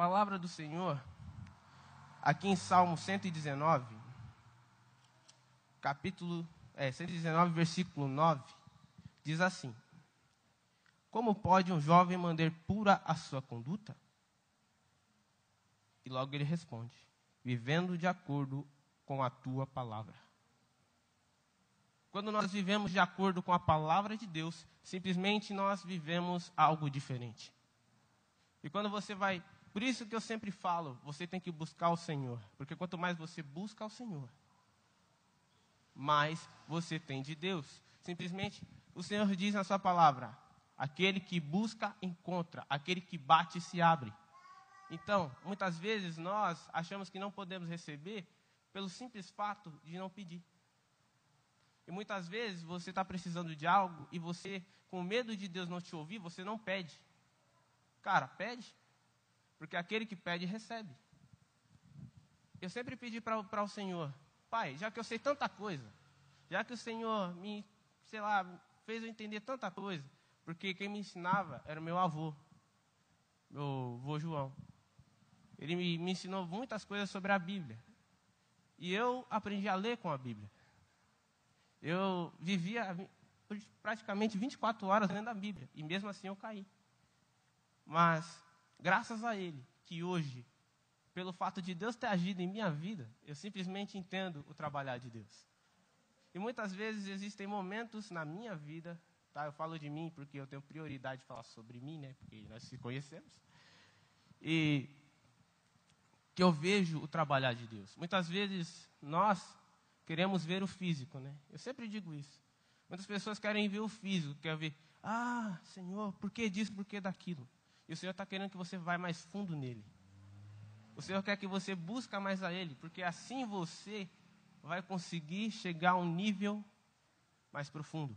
palavra do Senhor, aqui em Salmo 119, capítulo é, 119, versículo 9, diz assim: Como pode um jovem manter pura a sua conduta? E logo ele responde: Vivendo de acordo com a tua palavra. Quando nós vivemos de acordo com a palavra de Deus, simplesmente nós vivemos algo diferente. E quando você vai. Por isso que eu sempre falo, você tem que buscar o Senhor. Porque quanto mais você busca o Senhor, mais você tem de Deus. Simplesmente, o Senhor diz na Sua palavra: aquele que busca, encontra, aquele que bate, se abre. Então, muitas vezes nós achamos que não podemos receber pelo simples fato de não pedir. E muitas vezes você está precisando de algo e você, com medo de Deus não te ouvir, você não pede. Cara, pede. Porque aquele que pede, recebe. Eu sempre pedi para o Senhor, Pai, já que eu sei tanta coisa, já que o Senhor me, sei lá, fez eu entender tanta coisa, porque quem me ensinava era meu avô, meu avô João. Ele me, me ensinou muitas coisas sobre a Bíblia. E eu aprendi a ler com a Bíblia. Eu vivia praticamente 24 horas lendo a Bíblia. E mesmo assim eu caí. Mas, graças a Ele, que hoje, pelo fato de Deus ter agido em minha vida, eu simplesmente entendo o trabalhar de Deus. E muitas vezes existem momentos na minha vida, tá? Eu falo de mim porque eu tenho prioridade de falar sobre mim, né? Porque nós se conhecemos. E que eu vejo o trabalhar de Deus. Muitas vezes nós queremos ver o físico, né? Eu sempre digo isso. Muitas pessoas querem ver o físico, querem ver, ah, Senhor, por que disso, por que daquilo? E o Senhor está querendo que você vá mais fundo nele. O Senhor quer que você busque mais a Ele, porque assim você vai conseguir chegar a um nível mais profundo.